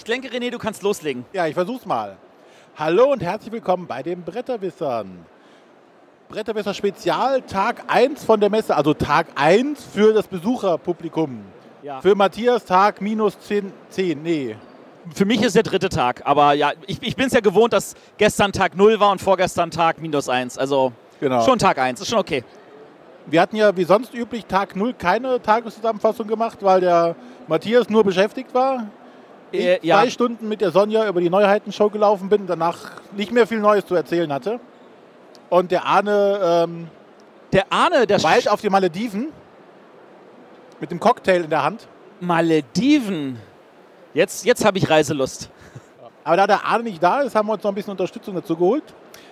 ich denke, René, du kannst loslegen. Ja, ich versuch's mal. Hallo und herzlich willkommen bei den Bretterwissern. Bretterwisser Spezial, Tag 1 von der Messe, also Tag 1 für das Besucherpublikum. Ja. Für Matthias Tag minus 10, 10 nee. Für mich ist der dritte Tag, aber ja, ich, ich bin es ja gewohnt, dass gestern Tag 0 war und vorgestern Tag minus 1. Also Genau. schon Tag 1, ist schon okay. Wir hatten ja wie sonst üblich Tag 0 keine Tageszusammenfassung gemacht, weil der Matthias nur beschäftigt war. Ich Äh, ja. zwei Stunden mit der Sonja über die Neuheitenshow gelaufen bin, danach nicht mehr viel Neues zu erzählen hatte. Und der Arne ähm, Der Arne, der weit auf die Malediven mit dem Cocktail in der Hand. Malediven. Jetzt, jetzt habe ich Reiselust. Aber da der Arne nicht da ist, haben wir uns noch ein bisschen Unterstützung dazu geholt.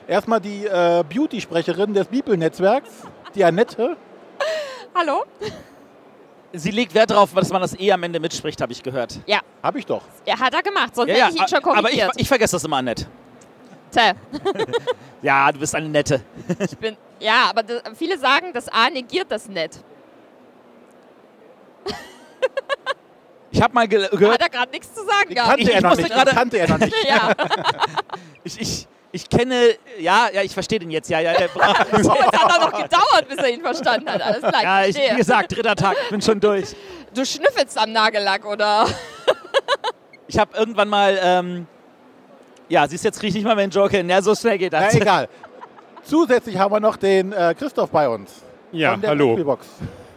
Erstmal die äh, Beauty-Sprecherin des Bibelnetzwerks, die Annette. Hallo? Sie legt Wert darauf, dass man das eh am Ende mitspricht, habe ich gehört. Ja, Hab ich doch. er hat er gemacht, sonst hätte ich ihn schon aber ich, korrigiert. ich vergesse das immer, Annette. Tja, Ja, du bist eine Nette. ich bin, ja, aber das, viele sagen, das A negiert das nicht. Ich habe mal ge Hat gehört, er gerade nichts zu sagen gehabt. kannte Ich- er noch nicht. kannte er noch nicht. Ja, ich, ich, ich kenne, ja, ja, ich verstehe den jetzt, ja, ja. Der, so, jetzt hat er noch gedauert, bis er ihn verstanden hat. Alles klar, ja, ich wie gesagt, dritter Tag, ich bin schon durch. Du schnüffelst am Nagellack, oder? Ich habe irgendwann mal, ähm, ja, siehst jetzt kriege ich nicht mal meinen Joker hin. Ja, so schnell geht Na das. egal. Zusätzlich haben wir noch den äh, Christoph bei uns. Ja, von der hallo.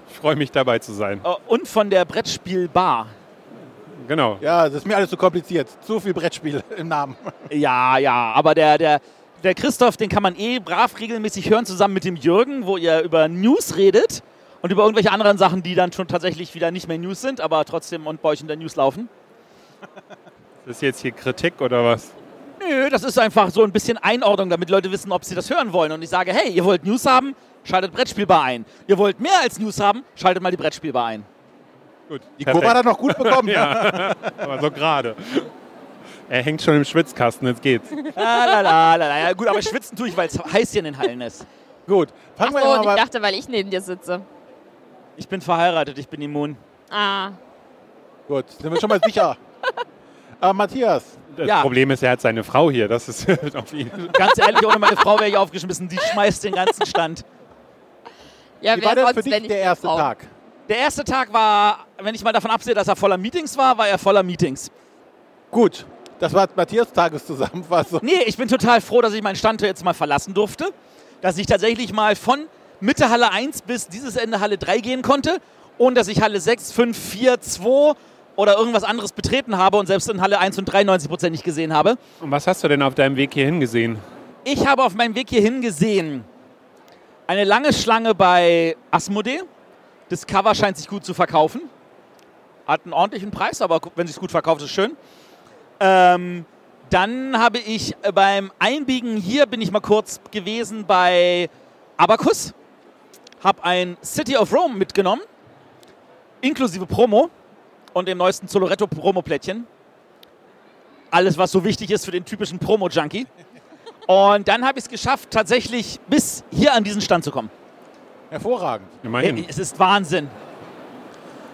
Ich freue mich dabei zu sein. Oh, Und von der Brettspielbar. Genau. Ja, das ist mir alles zu kompliziert. Zu viel Brettspiel im Namen. Ja, ja, aber der, der, der Christoph, den kann man eh brav regelmäßig hören, zusammen mit dem Jürgen, wo ihr über News redet und über irgendwelche anderen Sachen, die dann schon tatsächlich wieder nicht mehr News sind, aber trotzdem und bei euch in der News laufen. Ist das jetzt hier Kritik oder was? Nö, das ist einfach so ein bisschen Einordnung, damit Leute wissen, ob sie das hören wollen. Und ich sage, hey, ihr wollt News haben, schaltet Brettspielbar ein. Ihr wollt mehr als News haben, schaltet mal die Brettspielbar ein. Gut. Die Kurve hat er noch gut bekommen. ja, aber so gerade. Er hängt schon im Schwitzkasten, jetzt geht's. La, la, la, la. Ja, gut, aber schwitzen tue ich, weil es heiß hier in den Hallen ist. Gut. Fangen wir Achso, und mal ich dachte, weil ich neben dir sitze. Ich bin verheiratet, ich bin immun. Ah, Gut, sind wir schon mal sicher. äh, Matthias, Das Ja. Problem ist, er hat seine Frau hier. Das ist auf ihn. Ganz ehrlich, ohne meine Frau wäre ich aufgeschmissen. Die schmeißt den ganzen Stand. ja, wie wer war denn sonst, für dich nicht der die erste Frau? Tag? Der erste Tag war, wenn ich mal davon absehe, dass er voller Meetings war, war er voller Meetings. Gut, das war Matthias Tageszusammenfassung. Nee, ich bin total froh, dass ich meinen Stand jetzt mal verlassen durfte. Dass ich tatsächlich mal von Mitte Halle 1 bis dieses Ende Halle 3 gehen konnte. Und dass ich Halle 6, 5, 4, 2 oder irgendwas anderes betreten habe und selbst in Halle 1 und 3 90 Prozent nicht gesehen habe. Und was hast du denn auf deinem Weg hierhin gesehen? Ich habe auf meinem Weg hierhin gesehen eine lange Schlange bei Asmodee. Das Cover scheint sich gut zu verkaufen. Hat einen ordentlichen Preis, aber wenn es gut verkauft, ist schön. Ähm, dann habe ich äh, beim Einbiegen hier bin ich mal kurz gewesen bei Abacus. Habe ein City of Rome mitgenommen, inklusive Promo und dem neuesten Zoloretto Promo-Plättchen. Alles, was so wichtig ist für den typischen Promo-Junkie. Und dann habe ich es geschafft, tatsächlich bis hier an diesen Stand zu kommen. Hervorragend. Immerhin. Es ist Wahnsinn.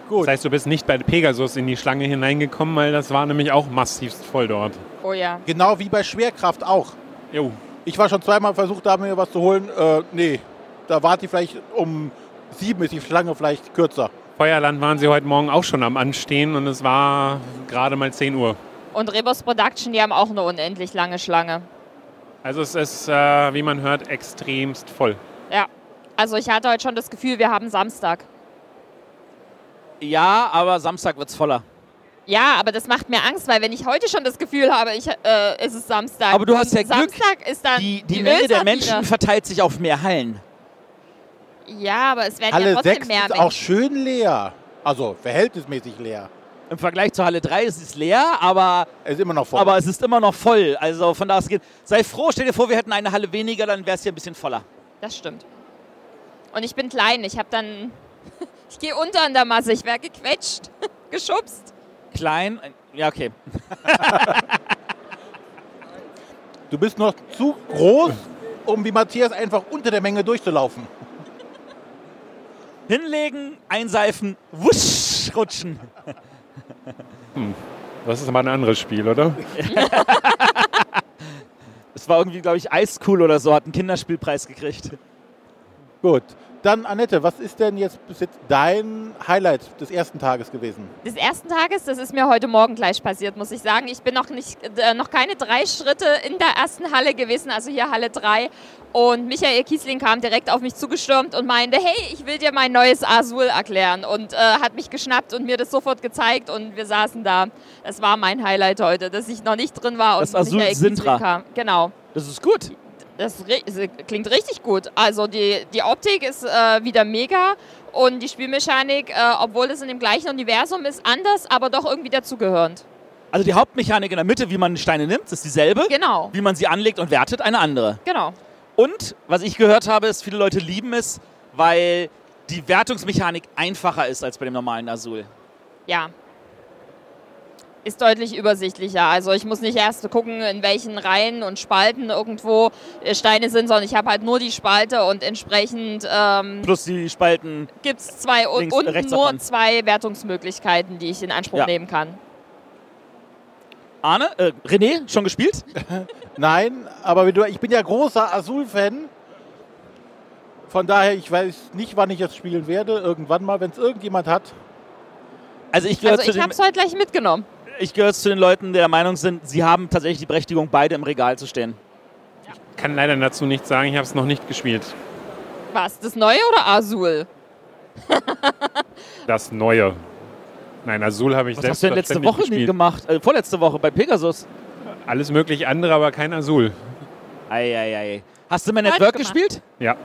Gut. Das heißt, du bist nicht bei Pegasus in die Schlange hineingekommen, weil das war nämlich auch massivst voll dort. Oh ja. Genau wie bei Schwerkraft auch. Jo. Ich war schon zweimal versucht, da mir was zu holen. Äh, nee, da wart die vielleicht um sieben, ist die Schlange vielleicht kürzer. Feuerland waren sie heute Morgen auch schon am Anstehen und es war gerade mal 10 Uhr. Und Rebus Production, die haben auch eine unendlich lange Schlange. Also es ist, äh, wie man hört, extremst voll. Ja. Also ich hatte heute schon das Gefühl, wir haben Samstag. Ja, aber Samstag wird es voller. Ja, aber das macht mir Angst, weil wenn ich heute schon das Gefühl habe, ich, äh, es ist Samstag. Aber du hast ja Glück, Samstag ist dann Die, die Menge der. Menschen verteilt sich auf mehr Hallen. Ja, aber es werden ja Halle trotzdem 6 mehr ist Menschen. auch schön leer. Also verhältnismäßig leer. Im Vergleich zur Halle 3 ist es leer, aber, Es ist immer noch voll. aber es ist immer noch voll. Also von da aus geht. Sei froh, stell dir vor, wir hätten eine Halle weniger, dann wäre es hier ein bisschen voller. Das stimmt. Und ich bin klein. Ich habe dann. Ich gehe unter in der Masse. Ich werde gequetscht, geschubst. Klein, ja, okay. du bist noch zu groß, um wie Matthias einfach unter der Menge durchzulaufen. Hinlegen, einseifen, wusch, rutschen. Das ist aber ein anderes Spiel, oder? Es war irgendwie, glaube ich, Eiscool oder so, hat einen Kinderspielpreis gekriegt. Gut. Dann, Annette, was ist denn jetzt bis jetzt dein Highlight des ersten Tages gewesen? Des ersten Tages, das ist mir heute Morgen gleich passiert, muss ich sagen. Ich bin noch, nicht, äh, noch keine drei Schritte in der ersten Halle gewesen, also hier Halle 3. Und Michael Kiesling kam direkt auf mich zugestürmt und meinte, hey, ich will dir mein neues Azul erklären. Und äh, hat mich geschnappt und mir das sofort gezeigt und wir saßen da. Das war mein Highlight heute, dass ich noch nicht drin war. Das und Azul Michael Kiesling Sintra. kam. Genau. Das ist gut. Das klingt richtig gut. Also die, die Optik ist äh, wieder mega und die Spielmechanik, äh, obwohl es in dem gleichen Universum ist, anders, aber doch irgendwie dazugehörend. Also die Hauptmechanik in der Mitte, wie man Steine nimmt, ist dieselbe. Genau, Wie man sie anlegt und wertet, eine andere. genau. Und was ich gehört habe, ist, viele Leute lieben es, weil die Wertungsmechanik einfacher ist als bei dem normalen Azul. Ja. Ist deutlich übersichtlicher. Also ich muss nicht erst gucken, in welchen Reihen und Spalten irgendwo äh, Steine sind, sondern ich habe halt nur die Spalte und entsprechend ähm, Plus die Spalten. gibt es zwei und Links- unten rechts nur zwei Wertungsmöglichkeiten, die ich in Anspruch Ja. nehmen kann. Arne, äh, René, schon gespielt? Nein, aber ich bin ja großer Azul-Fan. Von daher, ich weiß nicht, wann ich es spielen werde. Irgendwann mal, wenn es irgendjemand hat. Also ich Also ich habe es heute gleich mitgenommen. Ich gehöre zu den Leuten, die der Meinung sind, sie haben tatsächlich die Berechtigung, beide im Regal zu stehen. Kann leider dazu nichts sagen, ich habe es noch nicht gespielt. Was, das Neue oder Azul? Das Neue. Nein, Azul habe ich Was hast du denn letzte Woche nie gespielt. gemacht? Äh, vorletzte Woche bei Pegasus. Alles möglich andere, aber kein Azul. Eieiei. Hast du Man at Falsch Work gemacht. gespielt? Ja,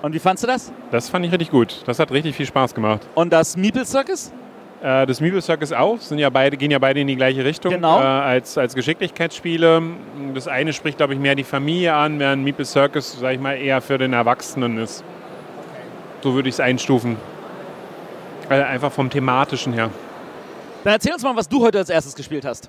Und wie fandst du das? das fand ich richtig gut. Das hat richtig viel Spaß gemacht. Und das Meeple Circus? Äh, das Meeple Circus auch, sind ja beide, gehen ja beide in die gleiche Richtung Genau. äh, als, als Geschicklichkeitsspiele. Das eine spricht, glaube ich, mehr die Familie an, während Meeple Circus, sage ich mal, eher für den Erwachsenen ist. So würde ich es einstufen. Äh, einfach vom thematischen her. Dann erzähl uns mal, was du heute als erstes gespielt hast.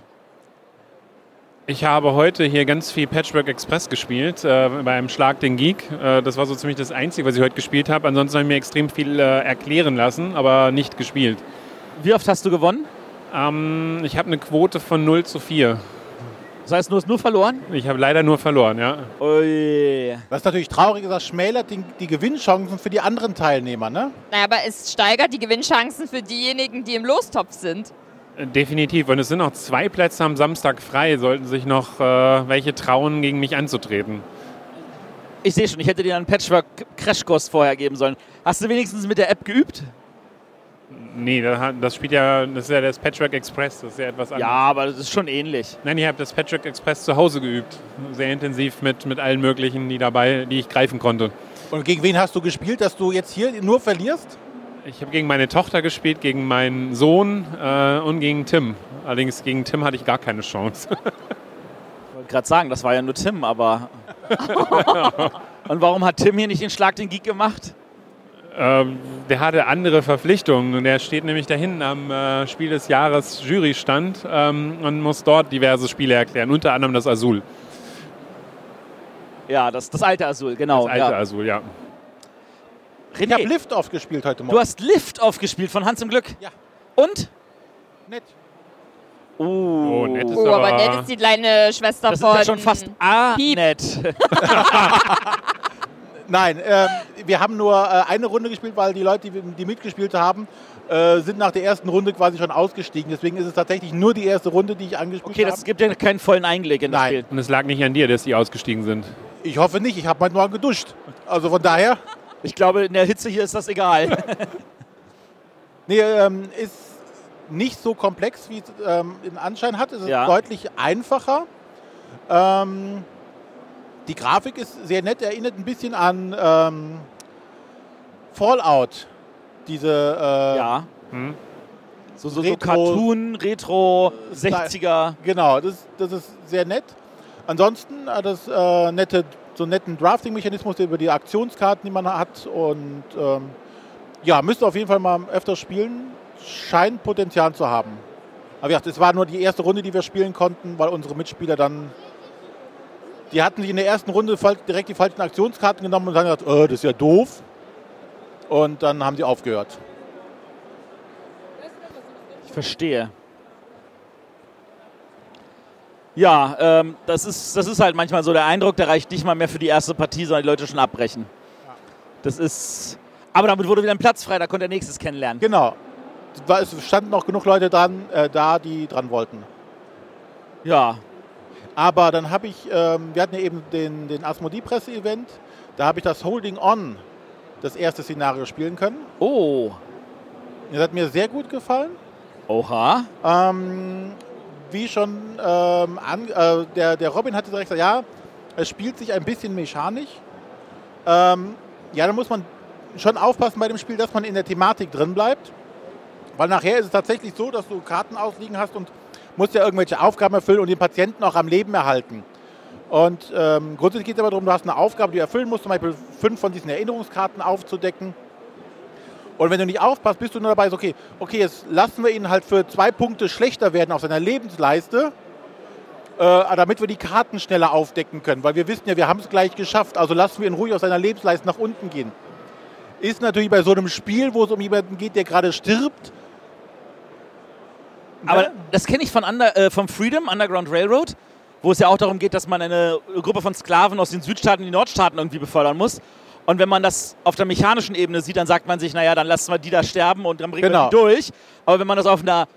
Ich habe heute hier ganz viel Patchwork Express gespielt, äh, beim Schlag den Geek. Äh, das war so ziemlich das Einzige, was ich heute gespielt habe. Ansonsten habe ich mir extrem viel äh, erklären lassen, aber nicht gespielt. Wie oft hast du gewonnen? Ähm, ich habe eine Quote von 0 zu 4. Das heißt, du hast nur verloren? Ich habe leider nur verloren, ja. Ui. Was natürlich traurig ist, das schmälert die, die Gewinnchancen für die anderen Teilnehmer, ne? Naja, aber es steigert die Gewinnchancen für diejenigen, die im Lostopf sind. Äh, Definitiv. Und es sind noch zwei Plätze am Samstag frei. Sollten sich noch äh, welche trauen, gegen mich anzutreten. Ich sehe schon, ich hätte dir einen Patchwork-Crashkurs vorher geben sollen. Hast du wenigstens mit der App geübt? Nee, das, hat- das spielt ja, das ist ja das Patchwork Express. Das ist ja etwas Ja, anderes. aber das ist schon ähnlich. Nein, ich habe das Patchwork Express zu Hause geübt. Sehr intensiv mit, mit allen möglichen, die dabei, die ich greifen konnte. Und gegen wen hast du gespielt, dass du jetzt hier nur verlierst? Ich habe gegen meine Tochter gespielt, gegen meinen Sohn äh, und gegen Tim. Allerdings gegen Tim hatte ich gar keine Chance. Ich wollte gerade sagen, das war ja nur Tim, aber. Und warum hat Tim hier nicht den Schlag den Geek gemacht? Ähm, der hatte andere Verpflichtungen und der steht nämlich da hinten am äh, Spiel des Jahres Jurystand ähm, und muss dort diverse Spiele erklären, unter anderem das Azul. Ja, das, das alte Azul, genau. Das alte ja. Azul, ja. Ich habe René, Lift-Off gespielt heute du Morgen. hast Lift aufgespielt von Hans im Glück. Ja. Und? Nett. Oh, Oh, nett ist Oh, aber aber- nett ist die kleine Schwester Das ist von. ja schon fast ah, Piep. nett. Nein, ähm, wir haben nur äh, eine Runde gespielt, weil die Leute, die, die mitgespielt haben, äh, sind nach der ersten Runde quasi schon ausgestiegen. Deswegen ist es tatsächlich nur die erste Runde, die ich angespielt Okay, habe. das gibt ja keinen vollen Einblick in das Nein. Spiel. Und es lag nicht an dir, dass die ausgestiegen sind. Ich hoffe nicht, ich habe heute Morgen geduscht. Also von daher, Ich glaube, in der Hitze hier ist das egal. nee, ähm, ist nicht so komplex, wie es ähm, den Anschein hat. Es ist Ja. deutlich einfacher. Ähm, die Grafik ist sehr nett, erinnert ein bisschen an ähm, Fallout. Diese äh, ja. Hm? So, so, so Retro- Cartoon, Retro, Style. 60er. Genau, das, das ist sehr nett. Ansonsten hat das äh, nette, so einen netten Drafting-Mechanismus über die Aktionskarten, die man hat. Und ähm, ja, müsste auf jeden Fall mal öfter spielen. Scheint Potenzial zu haben. Aber wie gesagt, es war nur die erste Runde, die wir spielen konnten, weil unsere Mitspieler dann. Die hatten sich in der ersten Runde direkt die falschen Aktionskarten genommen und haben gesagt, äh, das ist ja doof. Und dann haben sie aufgehört. Ich verstehe. Ja, ähm, das, ist, das ist halt manchmal so der Eindruck, der reicht nicht mal mehr für die erste Partie, sondern die Leute schon abbrechen. Das ist. Aber damit wurde wieder ein Platz frei, da konnte er nächstes kennenlernen. Genau. Es standen noch genug Leute dran, äh, da, die dran wollten. Ja. Aber dann habe ich, ähm, wir hatten ja eben den, den Asmodee-Presse-Event, da habe ich das Holding On, das erste Szenario spielen können. Oh. Das hat mir sehr gut gefallen. Oha. Ähm, wie schon, ähm, an, äh, der, der Robin hatte direkt gesagt, ja, es spielt sich ein bisschen mechanisch. Ähm, ja, da muss man schon aufpassen bei dem Spiel, dass man in der Thematik drin bleibt. Weil nachher ist es tatsächlich so, dass du Karten ausliegen hast und musst ja irgendwelche Aufgaben erfüllen und den Patienten auch am Leben erhalten. Und ähm, grundsätzlich geht es aber darum, du hast eine Aufgabe, die du erfüllen musst, zum Beispiel fünf von diesen Erinnerungskarten aufzudecken. Und wenn du nicht aufpasst, bist du nur dabei, so, okay, okay, jetzt lassen wir ihn halt für zwei Punkte schlechter werden auf seiner Lebensleiste, äh, damit wir die Karten schneller aufdecken können. Weil wir wissen ja, wir haben es gleich geschafft, also lassen wir ihn ruhig auf seiner Lebensleiste nach unten gehen. Ist natürlich bei so einem Spiel, wo es um jemanden geht, der gerade stirbt. Aber das kenne ich von Under, äh, vom Freedom, Underground Railroad, wo es ja auch darum geht, dass man eine Gruppe von Sklaven aus den Südstaaten in die Nordstaaten irgendwie befördern muss. Und wenn man das auf der mechanischen Ebene sieht, dann sagt man sich, naja, dann lassen wir die da sterben und dann bringen Genau. wir die durch. Aber wenn man das auf einer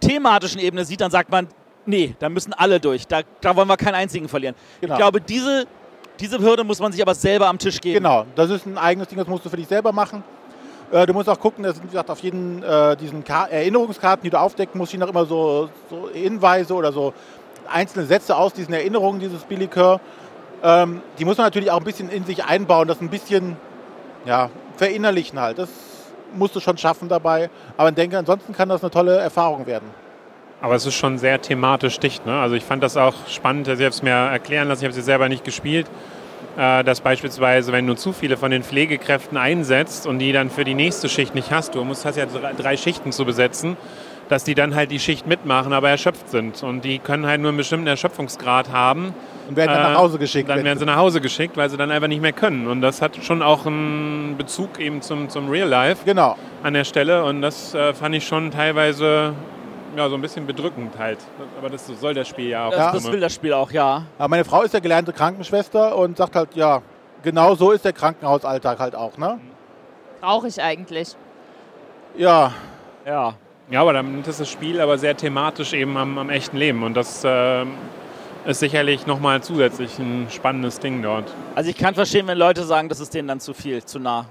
thematischen Ebene sieht, dann sagt man, nee, da müssen alle durch. Da, da wollen wir keinen einzigen verlieren. Genau. Ich glaube, diese, diese Hürde muss man sich aber selber am Tisch geben. Genau, das ist ein eigenes Ding, das musst du für dich selber machen. Äh, du musst auch gucken, das sind wie gesagt auf jeden äh, diesen Ka Erinnerungskarten, die du aufdecken musst, stehen auch immer so, so Hinweise oder so einzelne Sätze aus diesen Erinnerungen dieses Billikör. Ähm, die muss man natürlich auch ein bisschen in sich einbauen, das ein bisschen ja, verinnerlichen halt. Das musst du schon schaffen dabei. Aber ich denke, ansonsten kann das eine tolle Erfahrung werden. Aber es ist schon sehr thematisch dicht. Ne? Also ich fand das auch spannend, dass ich es mir erklären lassen, ich habe sie selber nicht gespielt, dass beispielsweise, wenn du zu viele von den Pflegekräften einsetzt und die dann für die nächste Schicht nicht hast, du musst, hast ja drei, Schichten zu besetzen, dass die dann halt die Schicht mitmachen, aber erschöpft sind. Und die können halt nur einen bestimmten Erschöpfungsgrad haben. Und werden dann Äh, nach Hause geschickt. Dann werden sie nach Hause geschickt, weil sie dann einfach nicht mehr können. Und das hat schon auch einen Bezug eben zum, zum Real Life genau. an der Stelle. Und das äh, fand ich schon teilweise ja, so ein bisschen bedrückend halt. Aber das soll das Spiel ja auch. Das, Ja. das will das Spiel auch, ja. Aber meine Frau ist ja gelernte Krankenschwester und sagt halt, ja, genau so ist der Krankenhausalltag halt auch. Ne? Brauche ich eigentlich. Ja, Ja. Ja, aber dann ist das Spiel aber sehr thematisch eben am, am echten Leben. Und das ähm, ist sicherlich nochmal zusätzlich ein spannendes Ding dort. Also ich kann verstehen, wenn Leute sagen, das ist denen dann zu viel, zu nah.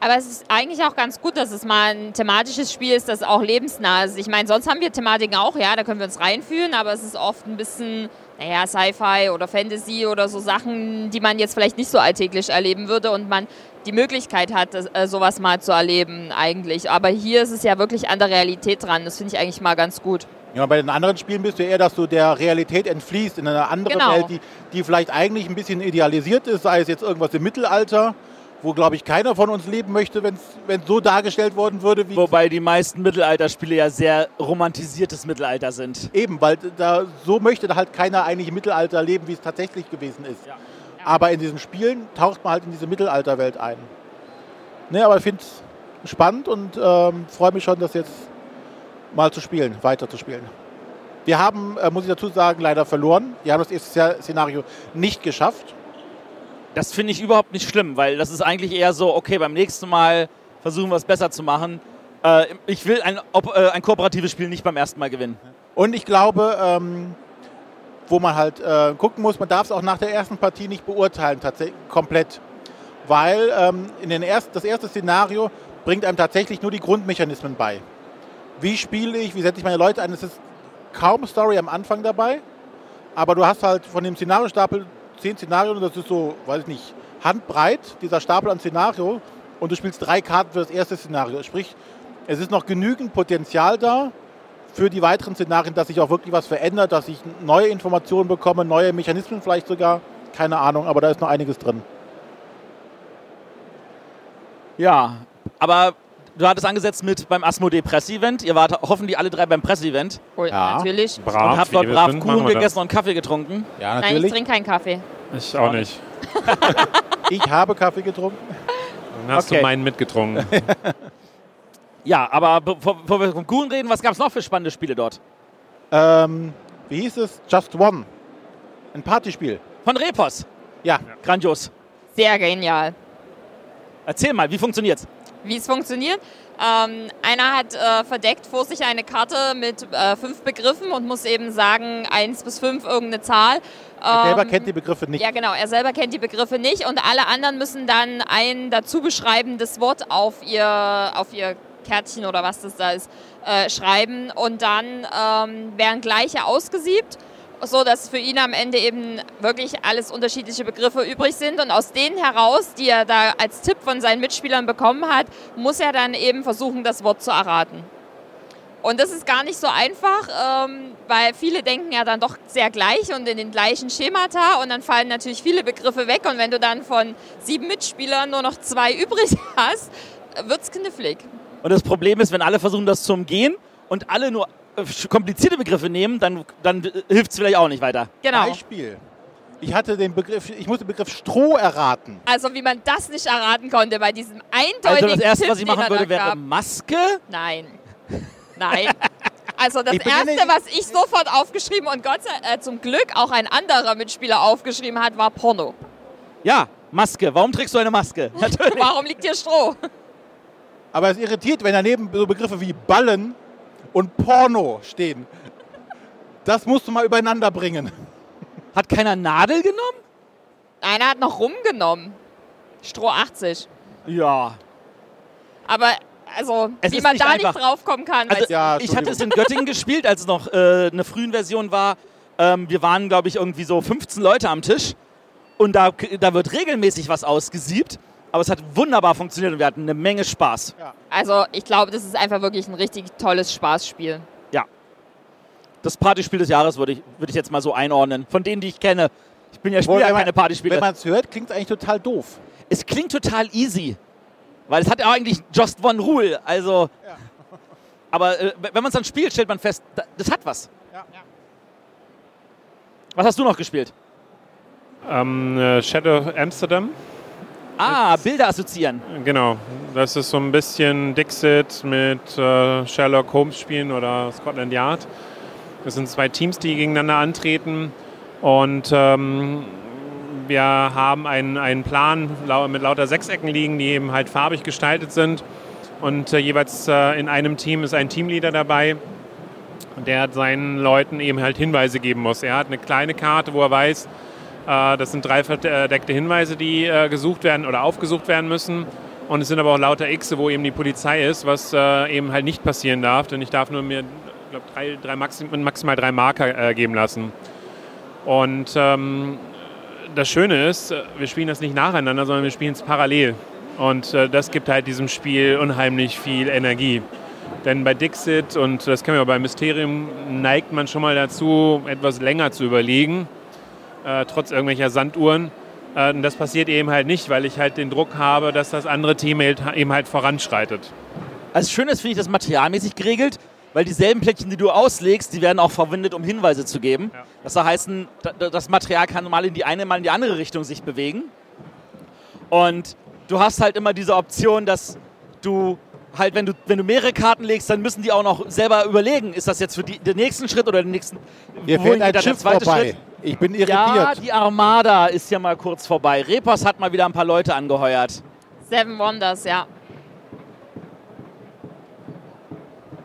Aber es ist eigentlich auch ganz gut, dass es mal ein thematisches Spiel ist, das auch lebensnah ist. Ich meine, sonst haben wir Thematiken auch, ja, da können wir uns reinfühlen, aber es ist oft ein bisschen, naja, Sci-Fi oder Fantasy oder so Sachen, die man jetzt vielleicht nicht so alltäglich erleben würde und man die Möglichkeit hat, das, äh, sowas mal zu erleben eigentlich. Aber hier ist es ja wirklich an der Realität dran. Das finde ich eigentlich mal ganz gut. Ja, bei den anderen Spielen bist du eher, dass du der Realität entfließt in eine andere Genau. Welt, die, die vielleicht eigentlich ein bisschen idealisiert ist, sei es jetzt irgendwas im Mittelalter, wo, glaube ich, keiner von uns leben möchte, wenn es so dargestellt worden würde, wie Wobei die meisten Mittelalterspiele ja sehr romantisiertes Mittelalter sind. eben, weil da so möchte da halt keiner eigentlich im Mittelalter leben, wie es tatsächlich gewesen ist. Ja. Aber in diesen Spielen taucht man halt in diese Mittelalterwelt ein. Ne, aber ich finde es spannend und ähm, freue mich schon, das jetzt mal zu spielen, weiter zu spielen. Wir haben, äh, muss ich dazu sagen, leider verloren. Wir haben das erste Szenario nicht geschafft. Das finde ich überhaupt nicht schlimm, weil das ist eigentlich eher so, okay, beim nächsten Mal versuchen wir es besser zu machen. Äh, ich will ein, ob, äh, ein kooperatives Spiel nicht beim ersten Mal gewinnen. Und ich glaube, ähm, wo man halt äh, gucken muss, man darf es auch nach der ersten Partie nicht beurteilen, tatsächlich komplett. Weil ähm, in den erst, das erste Szenario bringt einem tatsächlich nur die Grundmechanismen bei. Wie spiele ich, wie setze ich meine Leute ein? Es ist kaum Story am Anfang dabei, aber du hast halt von dem Szenariostapel zehn Szenarien und das ist so, weiß ich nicht, handbreit, dieser Stapel an Szenario und du spielst drei Karten für das erste Szenario. Sprich, es ist noch genügend Potenzial da, für die weiteren Szenarien, dass sich auch wirklich was verändert, dass ich neue Informationen bekomme, neue Mechanismen vielleicht sogar. Keine Ahnung, aber da ist noch einiges drin. Ja, aber du hattest angesetzt mit beim Asmodee Presse-Event. Ihr wart hoffentlich alle drei beim Presse-Event Oh, Ja. Natürlich. Brav, und habt dort brav sind, Kuchen das. gegessen und Kaffee getrunken. Ja, Nein, ich trinke keinen Kaffee. Ich auch nicht. Ich habe Kaffee getrunken. Dann hast Okay. du meinen mitgetrunken. Ja, aber bevor, wir vom Kuchen reden, was gab es noch für spannende Spiele dort? Ähm, wie hieß es? Just One. Ein Partyspiel. Von Repos. Ja. Grandios. Sehr genial. Erzähl mal, wie funktioniert's? Wie es funktioniert? Ähm, einer hat äh, verdeckt vor sich eine Karte mit äh, fünf Begriffen und muss eben sagen, eins bis fünf irgendeine Zahl. Er selber Ähm, kennt die Begriffe nicht. Ja, genau. Er selber kennt die Begriffe nicht und alle anderen müssen dann ein dazu beschreibendes Wort auf ihr, auf ihr Kärtchen oder was das da ist, äh, schreiben und dann ähm, werden gleiche ausgesiebt, so dass für ihn am Ende eben wirklich alles unterschiedliche Begriffe übrig sind und aus denen heraus, die er da als Tipp von seinen Mitspielern bekommen hat, muss er dann eben versuchen, das Wort zu erraten. Und das ist gar nicht so einfach, ähm, weil viele denken ja dann doch sehr gleich und in den gleichen Schemata und dann fallen natürlich viele Begriffe weg und wenn du dann von sieben Mitspielern nur noch zwei übrig hast, wird's knifflig. Und das Problem ist, wenn alle versuchen, das zu umgehen und alle nur komplizierte Begriffe nehmen, dann, dann hilft es vielleicht auch nicht weiter. Genau. Beispiel. Ich hatte den Begriff, ich musste den Begriff Stroh erraten. Also wie man das nicht erraten konnte bei diesem Also eindeutigen das Erste, Tipp, was ich machen würde, wäre gab. Maske. Nein. Nein. Also das Erste, was ich sofort aufgeschrieben und Gott sei äh, zum Glück auch ein anderer Mitspieler aufgeschrieben hat, war Porno. Ja, Maske. Warum trägst du eine Maske? Natürlich. Warum liegt hier Stroh? Aber es irritiert, wenn daneben so Begriffe wie Ballen und Porno stehen. Das musst du mal übereinander bringen. Hat keiner Nadel genommen? Einer hat noch rumgenommen. Stroh 80. Ja. Aber also, Es wie man nicht da einfach. nicht draufkommen kann. Also Ja, ich hatte es in Göttingen gespielt, als es noch äh, eine frühen Version war. Ähm, wir waren, glaube ich, irgendwie so 15 Leute am Tisch. Und da, da wird regelmäßig was ausgesiebt. Aber es hat wunderbar funktioniert und wir hatten eine Menge Spaß. also ich glaube, das ist einfach wirklich ein richtig tolles Spaßspiel. Das Partyspiel des Jahres würde ich, würde ich jetzt mal so einordnen. Von denen, die ich kenne. Ich bin ja, spiele Obwohl, ja wenn man- keine Partyspiele. Wenn man es hört, klingt es eigentlich total doof. Es klingt total easy. Weil es hat ja eigentlich Just One Rule. Also. Aber äh, wenn man es dann spielt, stellt man fest, da- das hat was. Ja. Was hast du noch gespielt? Ähm, äh, Shadow Amsterdam. Ah, Bilder assoziieren. Genau, das ist so ein bisschen Dixit mit äh, Sherlock Holmes spielen oder Scotland Yard. Das sind zwei Teams, die gegeneinander antreten und ähm, wir haben einen, einen Plan mit lauter Sechsecken liegen, die eben halt farbig gestaltet sind und äh, jeweils äh, in einem Team ist ein Teamleader dabei, der seinen Leuten eben halt Hinweise geben muss. Er hat eine kleine Karte, wo er weiß, das sind drei verdeckte Hinweise, die äh, gesucht werden oder aufgesucht werden müssen. Und es sind aber auch lauter X, wo eben die Polizei ist, was äh, eben halt nicht passieren darf. Denn ich darf nur mir glaub, drei, drei maxim, maximal drei Marker äh, geben lassen. Und ähm, das Schöne ist, äh, wir spielen das nicht nacheinander, sondern wir spielen es parallel. Und äh, das gibt halt diesem Spiel unheimlich viel Energie. Denn bei Dixit und das kennen wir bei Mysterium neigt man schon mal dazu, etwas länger zu überlegen, äh, trotz irgendwelcher Sanduhren. Äh, und das passiert eben halt nicht, weil ich halt den Druck habe, dass das andere Team halt- eben halt voranschreitet. Also schön ist, finde ich, das materialmäßig geregelt, weil dieselben Plättchen, die du auslegst, die werden auch verwendet, um Hinweise zu geben. Ja. Das da- das Material kann mal in die eine, mal in die andere Richtung sich bewegen. Und du hast halt immer diese Option, dass du halt, wenn du, wenn du mehrere Karten legst, dann müssen die auch noch selber überlegen, ist das jetzt für die, den nächsten Schritt oder den nächsten. Wohin fehlt ein der Schiff zweite vorbei. Schritt? Ich bin Ja, irritiert. die Armada ist ja mal kurz vorbei. Repos hat mal wieder ein paar Leute angeheuert. Seven Wonders, ja.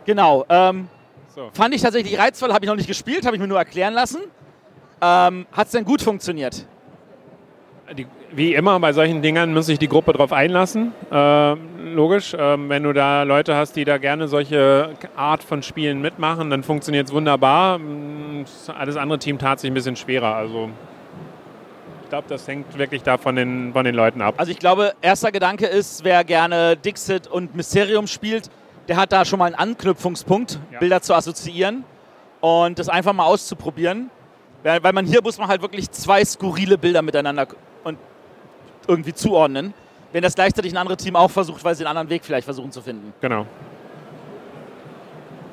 Genau. Ähm, So. Fand ich tatsächlich reizvoll, habe ich noch nicht gespielt, habe ich mir nur erklären lassen. Ähm, Hat es denn gut funktioniert? Die, wie immer bei solchen Dingern muss sich die Gruppe darauf einlassen. Äh, logisch, ähm, wenn du da Leute hast, die da gerne solche Art von Spielen mitmachen, dann funktioniert es wunderbar. Mm, Alles andere Team tat sich ein bisschen schwerer. Also ich glaube, das hängt wirklich da von den, von den Leuten ab. Also ich glaube, erster Gedanke ist, wer gerne Dixit und Mysterium spielt, der hat da schon mal einen Anknüpfungspunkt, Ja. Bilder zu assoziieren und das einfach mal auszuprobieren. Weil man hier muss man halt wirklich zwei skurrile Bilder miteinander irgendwie zuordnen. Wenn das gleichzeitig ein anderes Team auch versucht, weil sie einen anderen Weg vielleicht versuchen zu finden. Genau.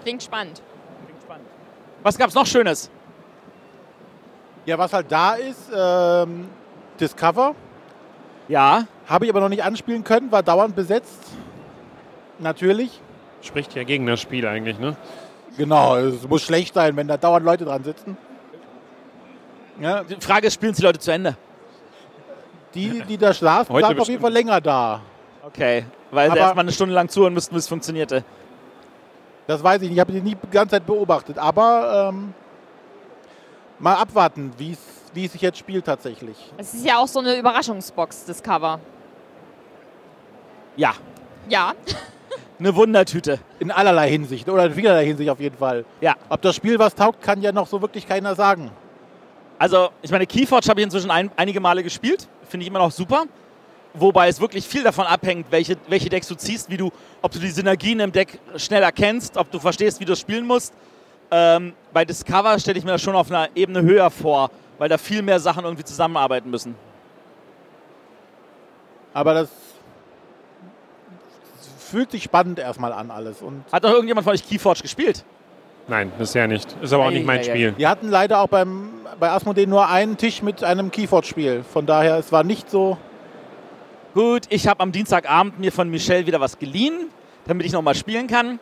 Klingt spannend. Was gab's noch Schönes? Ja, was halt da ist, ähm, Discover. Ja, Habe ich aber noch nicht anspielen können, war dauernd besetzt. Natürlich. Spricht ja gegen das Spiel eigentlich, ne? Genau, es muss schlecht sein, wenn da dauernd Leute dran sitzen. Ja, Die Frage ist, spielen es die Leute zu Ende? Die, die da saßen, Heute saßen auf jeden Fall länger da. Okay, weil sie erstmal eine Stunde lang zuhören müssten, bis es funktionierte. Das weiß ich nicht. Ich habe die nie die ganze Zeit beobachtet. Aber ähm, mal abwarten, wie es wie es sich jetzt spielt tatsächlich. Es ist ja auch so eine Überraschungsbox, das Cover. Ja, Ja, eine Wundertüte. In allerlei Hinsicht oder in vielerlei Hinsicht auf jeden Fall. Ja, Ob das Spiel was taugt, kann ja noch so wirklich keiner sagen. also ich meine, Keyforge habe ich inzwischen ein, einige Male gespielt. Finde ich immer noch super. Wobei es wirklich viel davon abhängt, welche, welche Decks du ziehst, wie du, ob du die Synergien im Deck schnell erkennst, ob du verstehst, wie du es spielen musst. Ähm, bei Discover stelle ich mir das schon auf einer Ebene höher vor, weil da viel mehr Sachen irgendwie zusammenarbeiten müssen. Aber das fühlt sich spannend erstmal an alles. Und Hat doch irgendjemand von euch Keyforge gespielt? Nein, bisher nicht. Ist aber auch Ei, nicht mein ei, ei. Spiel. wir hatten leider auch beim, bei Asmodee nur einen Tisch mit einem Keyforge-Spiel. Von daher, es war nicht so. Gut, ich habe am Dienstagabend mir von Michelle wieder was geliehen, damit ich nochmal spielen kann.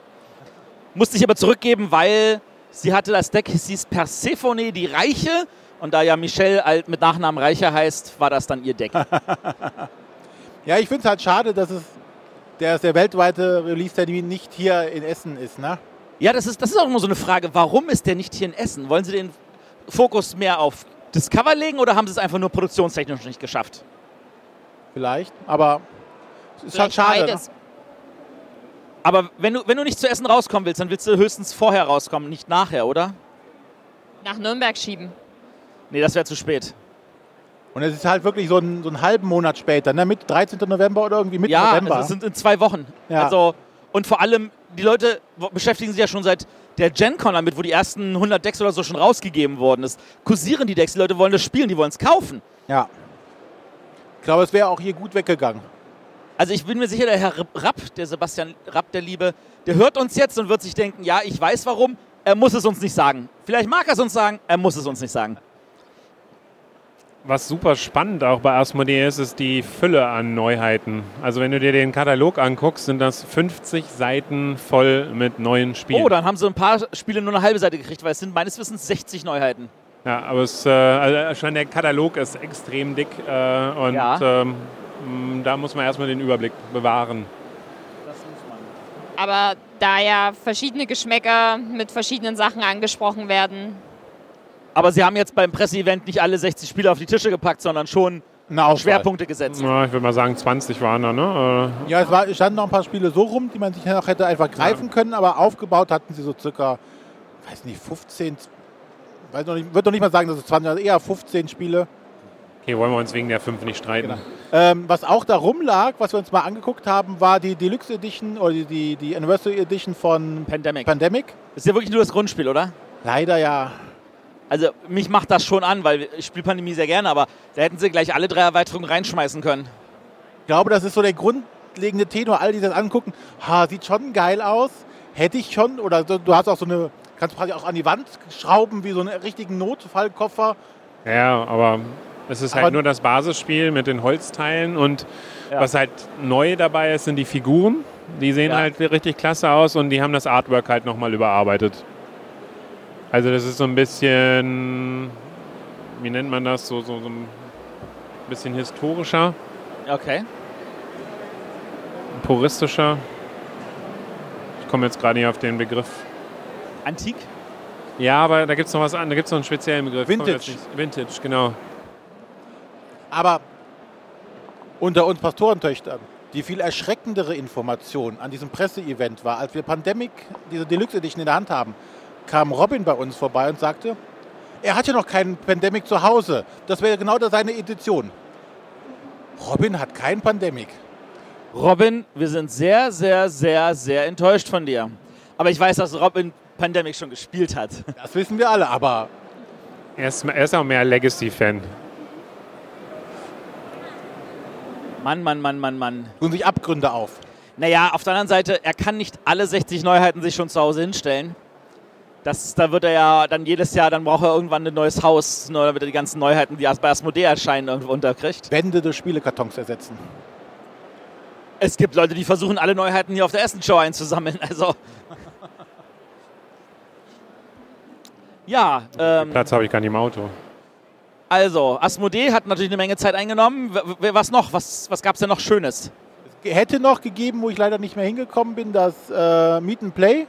Musste ich aber zurückgeben, weil sie hatte das Deck, es hieß Persephone, die Reiche. Und da ja Michelle mit Nachnamen Reiche heißt, war das dann ihr Deck. Ja, ich finde es halt schade, dass es der, der weltweite Release-Termin nicht hier in Essen ist. Ne? Ja, das ist, das ist auch immer so eine Frage. Warum ist der nicht hier in Essen? Wollen sie den Fokus mehr auf Discover legen oder haben sie es einfach nur produktionstechnisch nicht geschafft? Vielleicht. Aber es ist halt vielleicht schade. Ne? Aber wenn du, wenn du nicht zu Essen rauskommen willst, dann willst du höchstens vorher rauskommen, nicht nachher, oder? Nach Nürnberg schieben. Nee, das wäre zu spät. Und es ist halt wirklich so, ein, so einen halben Monat später, ne? mit 13. November oder irgendwie Mitte Ja, November. also es sind in zwei Wochen. Ja. Also, und vor allem, die Leute beschäftigen sich ja schon seit der GenCon damit, wo die ersten 100 Decks oder so schon rausgegeben wurden. Es kursieren die Decks, die Leute wollen das spielen, die wollen es kaufen. ja. Ich glaube, es wäre auch hier gut weggegangen. Also ich bin mir sicher, der Herr Rapp, der Sebastian Rapp, der Liebe, der hört uns jetzt und wird sich denken, ja, ich weiß warum, er muss es uns nicht sagen. Vielleicht mag er es uns sagen, er muss es uns nicht sagen. Was super spannend auch bei Asmodee ist, ist die Fülle an Neuheiten. Also wenn du dir den Katalog anguckst, sind das 50 Seiten voll mit neuen Spielen. Oh, dann haben sie ein paar Spiele nur eine halbe Seite gekriegt, weil es sind meines Wissens 60 Neuheiten. Ja, aber es, äh, also schon der Katalog ist extrem dick äh, und Ja. ähm, mh, da muss man erstmal den Überblick bewahren. Aber da ja verschiedene Geschmäcker mit verschiedenen Sachen angesprochen werden, Aber sie haben jetzt beim Presseevent nicht alle 60 Spiele auf die Tische gepackt, sondern schon. Schwerpunkte gesetzt. Ja, ich würde mal sagen, 20 waren da, ne? Ja, es, war, standen noch ein paar Spiele so rum, die man sich noch hätte einfach greifen können, aber aufgebaut hatten sie so circa, weiß nicht, 15, weiß noch nicht, würde noch nicht mal sagen, dass es 20, also eher 15 Spiele. Äh, okay, wollen wir uns wegen der 5 nicht streiten. Genau. Ähm, was auch da rumlag, was wir uns mal angeguckt haben, war die Deluxe Edition oder die, die, die Anniversary Edition von Pandemic. Pandemic. Das ist ja wirklich nur das Grundspiel, oder? Leider ja. Also mich macht das schon an, weil ich spiele Pandemie sehr gerne, aber da hätten sie gleich alle drei Erweiterungen reinschmeißen können. Ich glaube, das ist so der grundlegende Tenor. Alle, die das angucken, ha, sieht schon geil aus. Hätte ich schon. Oder du hast auch so eine, kannst quasi auch an die Wand schrauben, wie so einen richtigen Notfallkoffer. Ja, aber es ist halt Aber- nur das Basisspiel mit den Holzteilen und Ja. was halt neu dabei ist, sind die Figuren. Die sehen Ja. halt richtig klasse aus und die haben das Artwork halt nochmal überarbeitet. Also das ist so ein bisschen, wie nennt man das, so, so, so ein bisschen historischer, Okay. puristischer. Ich komme jetzt gerade nicht auf den Begriff. Antik? Ja, aber da gibt es noch was an, da gibt es noch einen speziellen Begriff. Vintage. Vintage, genau. Aber unter uns Pastorentöchtern, die viel erschreckendere Information an diesem Presseevent war, als wir Pandemic, diese Deluxe Edition in der Hand haben, kam Robin bei uns vorbei und sagte, er hat ja noch keinen Pandemic zu Hause. Das wäre genau da seine Edition. Robin hat keinen Pandemic. Robin, wir sind sehr, sehr, sehr, sehr enttäuscht von dir. Aber ich weiß, dass Robin Pandemic schon gespielt hat. Das wissen wir alle, aber Er ist, er ist auch mehr Legacy-Fan. Mann, Mann, Mann, Mann, Mann. tun sich Abgründe auf. Naja, auf der anderen Seite, er kann nicht alle 60 Neuheiten sich schon zu Hause hinstellen. Das, da wird er ja dann jedes Jahr, dann braucht er irgendwann ein neues Haus, nur damit er die ganzen Neuheiten, die bei Asmodee erscheinen, irgendwo unterkriegt. Wände des Spielekartons ersetzen. Es gibt Leute, die versuchen, alle Neuheiten hier auf der Essen Show einzusammeln. Also. Ja, ähm, Platz habe ich gar nicht im Auto. Also, Asmodee hat natürlich eine Menge Zeit eingenommen. Was noch? Was, was gab es denn noch Schönes? Hätte noch gegeben, wo ich leider nicht mehr hingekommen bin, das äh, Meet and Play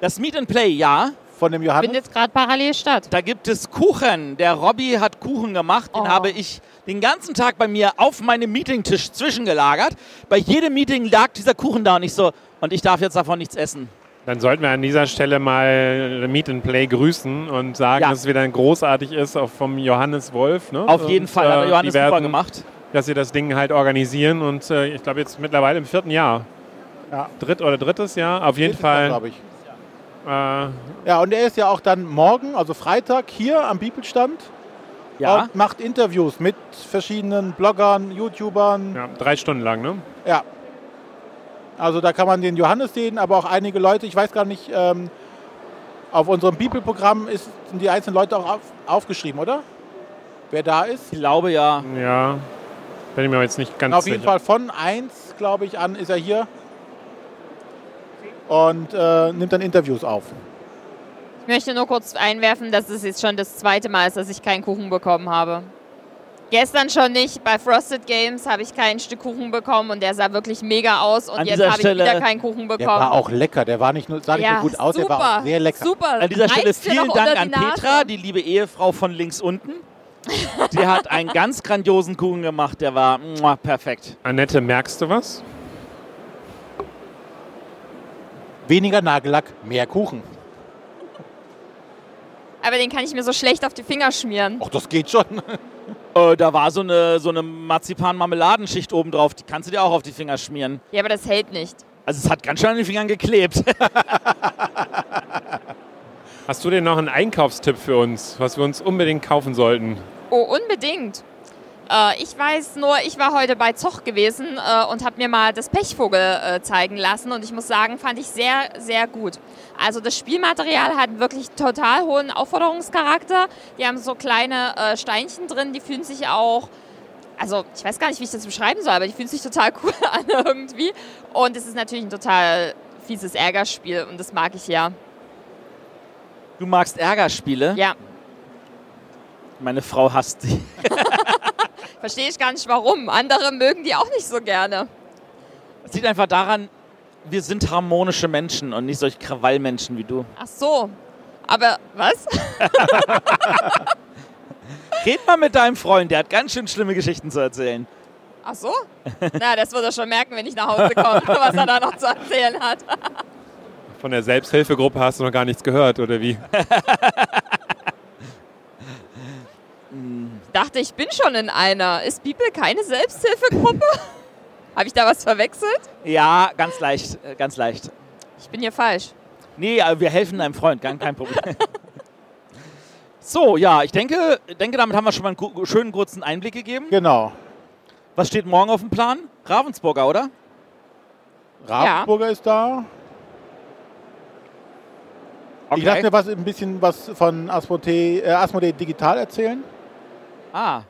Das Meet and Play, ja. von dem Johannes. Findet gerade parallel statt. Da gibt es Kuchen. Der Robby hat Kuchen gemacht. Den Oh. habe ich den ganzen Tag bei mir auf meinem Meetingtisch zwischengelagert. Bei jedem Meeting lag dieser Kuchen da und ich so, und ich darf jetzt davon nichts essen. Dann sollten wir an dieser Stelle mal Meet and Play grüßen und sagen, Ja. dass es wieder großartig ist, auch vom Johannes Wolf. Ne? Auf jeden Und, Fall, hat äh, der Johannes die super gemacht. Dass sie das Ding halt organisieren und äh, ich glaube jetzt mittlerweile im vierten Jahr. Ja. Dritt oder drittes Jahr, auf jeden Fall. glaube ich. Äh, Ja, und er ist ja auch dann morgen, also Freitag, hier am Bibelstand Ja. und macht Interviews mit verschiedenen Bloggern, YouTubern. ja, drei Stunden lang, ne? Ja. Also da kann man den Johannes sehen, aber auch einige Leute, ich weiß gar nicht, ähm, auf unserem Bibelprogramm ist, sind die einzelnen Leute auch auf, aufgeschrieben, oder? Wer da ist? Ich glaube ja. Ja, bin ich mir jetzt nicht ganz auf jeden sicher. Fall von 1, glaube ich, an ist er hier und äh, nimmt dann Interviews auf. Ich möchte nur kurz einwerfen, dass es jetzt schon das zweite Mal ist, dass ich keinen Kuchen bekommen habe. Gestern schon nicht. Bei Frosted Games habe ich kein Stück Kuchen bekommen und der sah wirklich mega aus. Und An jetzt habe ich Stelle- wieder keinen Kuchen bekommen. Der war auch lecker, der war nicht nur, sah nicht ja, nur gut aus, der war auch sehr lecker. Super. An dieser Stelle Reißt dir vielen Dank an. Petra, die liebe Ehefrau von links unten. Die hat einen ganz grandiosen Kuchen gemacht, der war muah, perfekt. Annette, merkst du was? Weniger Nagellack, mehr Kuchen. Aber den kann ich mir so schlecht auf die Finger schmieren. Ach, das geht schon. Äh, da war so eine, so eine Marzipan-Marmeladenschicht oben drauf, die kannst du dir auch auf die Finger schmieren. Ja, aber das hält nicht. Also es hat ganz schön an den Fingern geklebt. Hast du denn noch einen Einkaufstipp für uns, was wir uns unbedingt kaufen sollten? Oh, unbedingt. Äh, ich weiß nur, ich war heute bei Zoch gewesen äh, und habe mir mal das Pechvogel äh, zeigen lassen und ich muss sagen, fand ich sehr, sehr gut. Also das Spielmaterial hat wirklich total hohen Aufforderungscharakter. Die haben so kleine äh, Steinchen drin, die fühlen sich auch, also ich weiß gar nicht, wie ich das beschreiben soll, aber die fühlen sich total cool an irgendwie. Und es ist natürlich ein total fieses Ärgerspiel und das mag ich ja. Du magst Ärgerspiele? Ja, Meine Frau hasst sie. verstehe ich gar nicht warum. Andere mögen die auch nicht so gerne. Das liegt einfach daran, wir sind harmonische Menschen und nicht solche Krawallmenschen wie du. Ach so. Aber was? Red mal mit deinem Freund, der hat ganz schön schlimme Geschichten zu erzählen. Ach so? Na, das wird er schon merken, wenn ich nach Hause komme, was er da noch zu erzählen hat. Von der Selbsthilfegruppe hast du noch gar nichts gehört, oder wie? Ich dachte, ich bin schon in einer. Ist Bibel keine Selbsthilfegruppe? Habe ich da was verwechselt? Ja, ganz leicht, äh, ganz leicht. Ich bin hier falsch. Nee, aber wir helfen deinem Freund, gar kein Problem. So, ja, ich denke, denke, damit haben wir schon mal einen schönen kurzen Einblick gegeben. Genau. Was steht morgen auf dem Plan? Ravensburger, oder? Ravensburger ist da. Ich lasse mir was, ein bisschen was von Asmodee, äh, Asmodee Digital erzählen. Ah,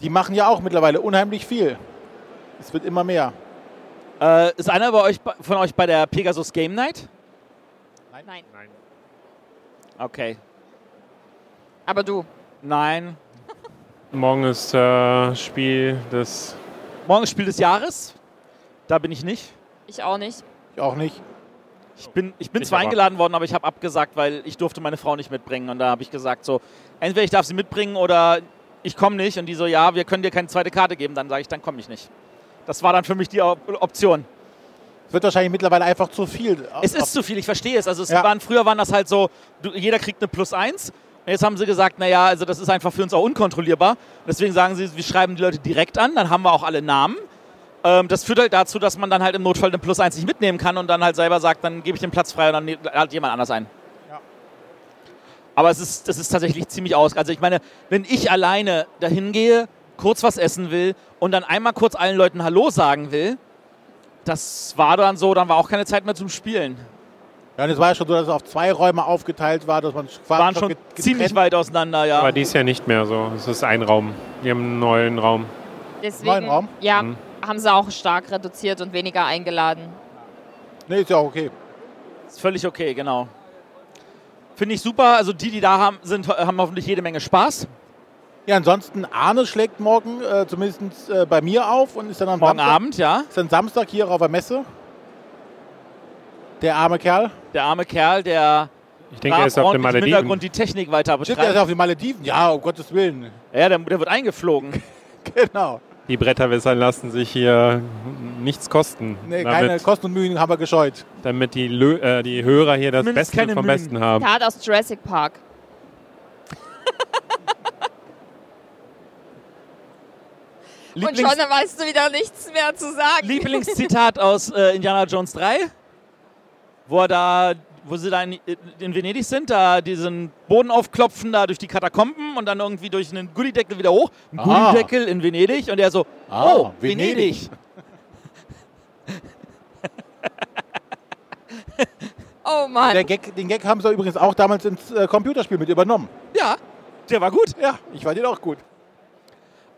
Die machen ja auch mittlerweile unheimlich viel. Es wird immer mehr. äh, ist einer bei euch, von euch bei der Pegasus Game Night? Nein. Nein. Okay. Aber du. Nein. Morgen ist äh, Spiel des. Morgen ist Spiel des Jahres. Da bin ich nicht. Ich auch nicht. Ich auch nicht. Ich bin, ich bin Ich zwar eingeladen worden, aber ich habe abgesagt, weil ich durfte meine Frau nicht mitbringen. Und da habe ich gesagt, so, entweder ich darf sie mitbringen oder ich komme nicht. Und die so, ja, wir können dir keine zweite Karte geben. Dann sage ich, dann komme ich nicht. Das war dann für mich die Op Option. Es wird wahrscheinlich mittlerweile einfach zu viel. Es ist zu viel, ich verstehe es. Also es Ja. waren, früher waren das halt so, du, jeder kriegt eine Plus eins. Jetzt haben sie gesagt, naja, also das ist einfach für uns auch unkontrollierbar. Deswegen sagen sie, wir schreiben die Leute direkt an, dann haben wir auch alle Namen. Ähm, das führt halt dazu, dass man dann halt im Notfall eine Plus eins nicht mitnehmen kann und dann halt selber sagt, dann gebe ich den Platz frei und dann ne- halt jemand anders ein. Ja. Aber es ist, das ist tatsächlich ziemlich aus. Also ich meine, wenn ich alleine dahin gehe, kurz was essen will und dann einmal kurz allen Leuten Hallo sagen will, das war dann so, dann war auch keine Zeit mehr zum Spielen. Ja, und es war ja schon so, dass es auf zwei Räume aufgeteilt war, dass man quasi waren schon ziemlich weit auseinander, ja. Aber dies Jahr nicht mehr so. Es ist ein Raum. Wir haben einen neuen Raum. Deswegen, Neuen Raum? Ja, Mhm. Haben sie auch stark reduziert und weniger eingeladen. Nee, ist ja auch okay. Ist völlig okay, genau. Finde ich super. Also die, die da haben, sind, haben hoffentlich jede Menge Spaß. Ja, ansonsten Arne schlägt morgen äh, zumindest äh, bei mir auf und ist dann am Morgen Samstag, Abend, ja. ist dann Samstag hier auf der Messe. Der arme Kerl. Der arme Kerl, der Ich denke, er ist auf den ordentlich im Malediven. Hintergrund die Technik weiter Stimmt, der ist betreibt. auf den Malediven. Ja, um Gottes Willen. Ja, der, der wird eingeflogen. Genau. Die Bretterwisser lassen sich hier nichts kosten, Nee, keine damit, Kosten und Mühen haben wir gescheut. damit die, Lö äh, die Hörer hier das Zumindest Beste keine vom Mühen. Besten haben. Tat aus Jurassic Park. Und Lieblings schon weißt du wieder nichts mehr zu sagen. Lieblingszitat aus äh, Indiana Jones 3, wo er da, wo sie da in, in Venedig sind, da diesen Boden aufklopfen, da durch die Katakomben und dann irgendwie durch einen Gullideckel wieder hoch. Ein Ah. Gullideckel in Venedig und er so, Ah, oh, Venedig. Venedig. Oh Mann. Der Gag, den Gag haben sie übrigens auch damals ins äh, Computerspiel mit übernommen. Ja, der war gut. Ja, ich fand den auch gut.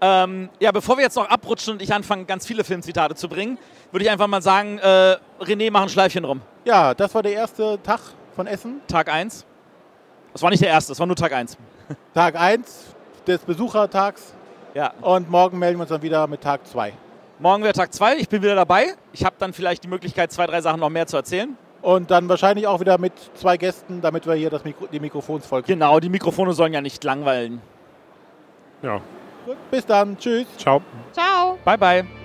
Ähm, ja, bevor wir jetzt noch abrutschen und ich anfange, ganz viele Filmzitate zu bringen, würde ich einfach mal sagen, äh, René, mach ein Schleifchen rum. Ja, das war der erste Tag von Essen. Tag 1. Das war nicht der erste, das war nur Tag 1. Tag 1 des Besuchertags. Ja. Und morgen melden wir uns dann wieder mit Tag 2. Morgen wäre Tag 2, ich bin wieder dabei. Ich habe dann vielleicht die Möglichkeit, zwei, drei Sachen noch mehr zu erzählen. Und dann wahrscheinlich auch wieder mit zwei Gästen, damit wir hier das Mikro die Mikrofons voll kriegen. Genau, die Mikrofone sollen ja nicht langweilen. Ja, Gut, bis dann. Tschüss. ciao. Ciao. Bye, bye.